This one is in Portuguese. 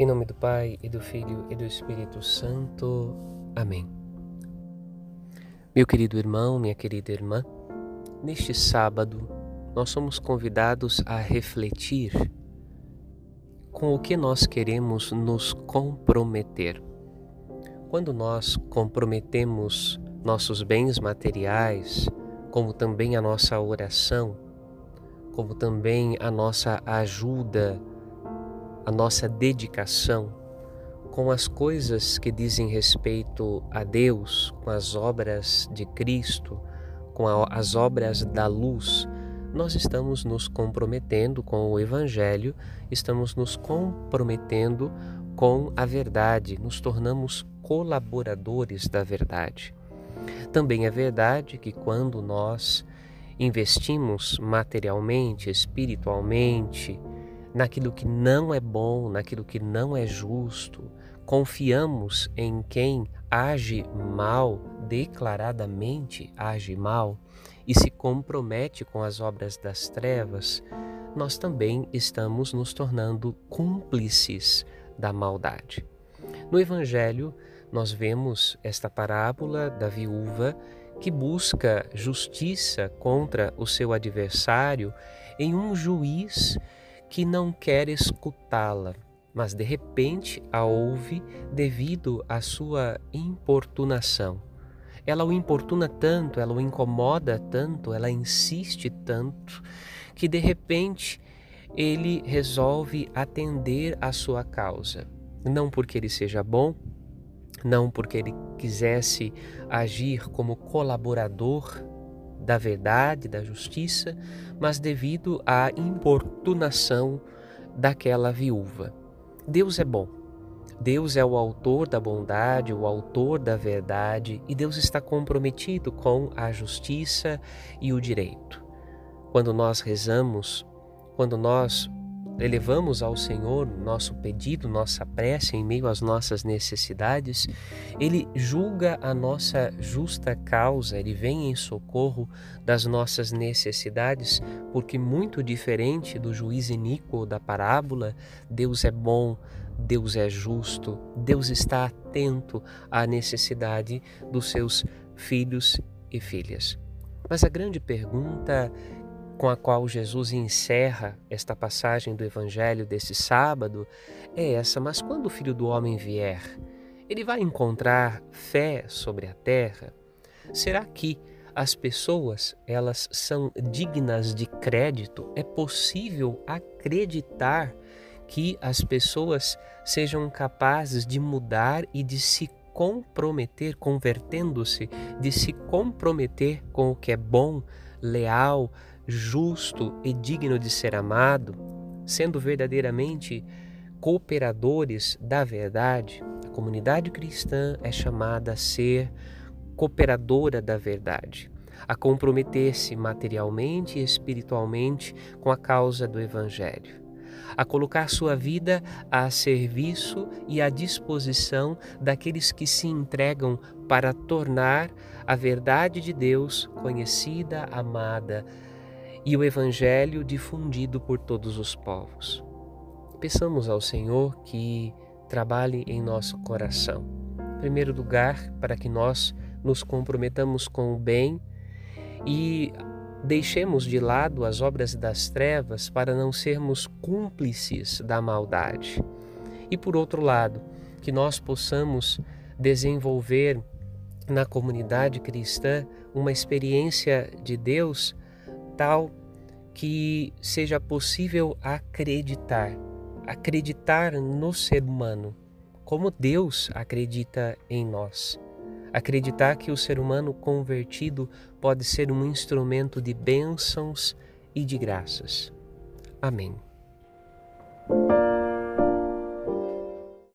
Em nome do Pai, e do Filho, e do Espírito Santo. Amém. Meu querido irmão, minha querida irmã, neste sábado nós somos convidados a refletir com o que nós queremos nos comprometer. Quando nós comprometemos nossos bens materiais, como também a nossa oração, como também a nossa ajuda a nossa dedicação com as coisas que dizem respeito a Deus, com as obras de Cristo, com a, as obras da luz, nós estamos nos comprometendo com o Evangelho, estamos nos comprometendo com a verdade, nos tornamos colaboradores da verdade. Também é verdade que quando nós investimos materialmente, espiritualmente, naquilo que não é bom, naquilo que não é justo, confiamos em quem age mal, declaradamente age mal e se compromete com as obras das trevas, nós também estamos nos tornando cúmplices da maldade. No Evangelho, nós vemos esta parábola da viúva que busca justiça contra o seu adversário em um juiz que não quer escutá-la, mas de repente a ouve devido à sua importunação. Ela o importuna tanto, ela o incomoda tanto, ela insiste tanto, que de repente ele resolve atender à sua causa. Não porque ele seja bom, não porque ele quisesse agir como colaborador da verdade, da justiça, mas devido à importunação daquela viúva. Deus é bom. Deus é o autor da bondade, o autor da verdade, e Deus está comprometido com a justiça e o direito. Quando nós rezamos, quando nós elevamos ao Senhor nosso pedido, nossa prece em meio às nossas necessidades, Ele julga a nossa justa causa, Ele vem em socorro das nossas necessidades, porque, muito diferente do juiz iníquo da parábola, Deus é bom, Deus é justo, Deus está atento à necessidade dos seus filhos e filhas. Mas a grande pergunta com a qual Jesus encerra esta passagem do Evangelho desse sábado é essa: mas quando o Filho do Homem vier, ele vai encontrar fé sobre a terra? Será que as pessoas elas são dignas de crédito? É possível acreditar que as pessoas sejam capazes de mudar e de se comprometer, convertendo-se, de se comprometer com o que é bom, leal, justo e digno de ser amado, sendo verdadeiramente cooperadores da verdade, a comunidade cristã é chamada a ser cooperadora da verdade, a comprometer-se materialmente e espiritualmente com a causa do Evangelho, a colocar sua vida a serviço e à disposição daqueles que se entregam para tornar a verdade de Deus conhecida, amada, e o Evangelho difundido por todos os povos. Peçamos ao Senhor que trabalhe em nosso coração. Em primeiro lugar, para que nós nos comprometamos com o bem e deixemos de lado as obras das trevas para não sermos cúmplices da maldade. E por outro lado, que nós possamos desenvolver na comunidade cristã uma experiência de Deus tal que seja possível acreditar, acreditar no ser humano, como Deus acredita em nós. Acreditar que o ser humano convertido pode ser um instrumento de bênçãos e de graças. Amém.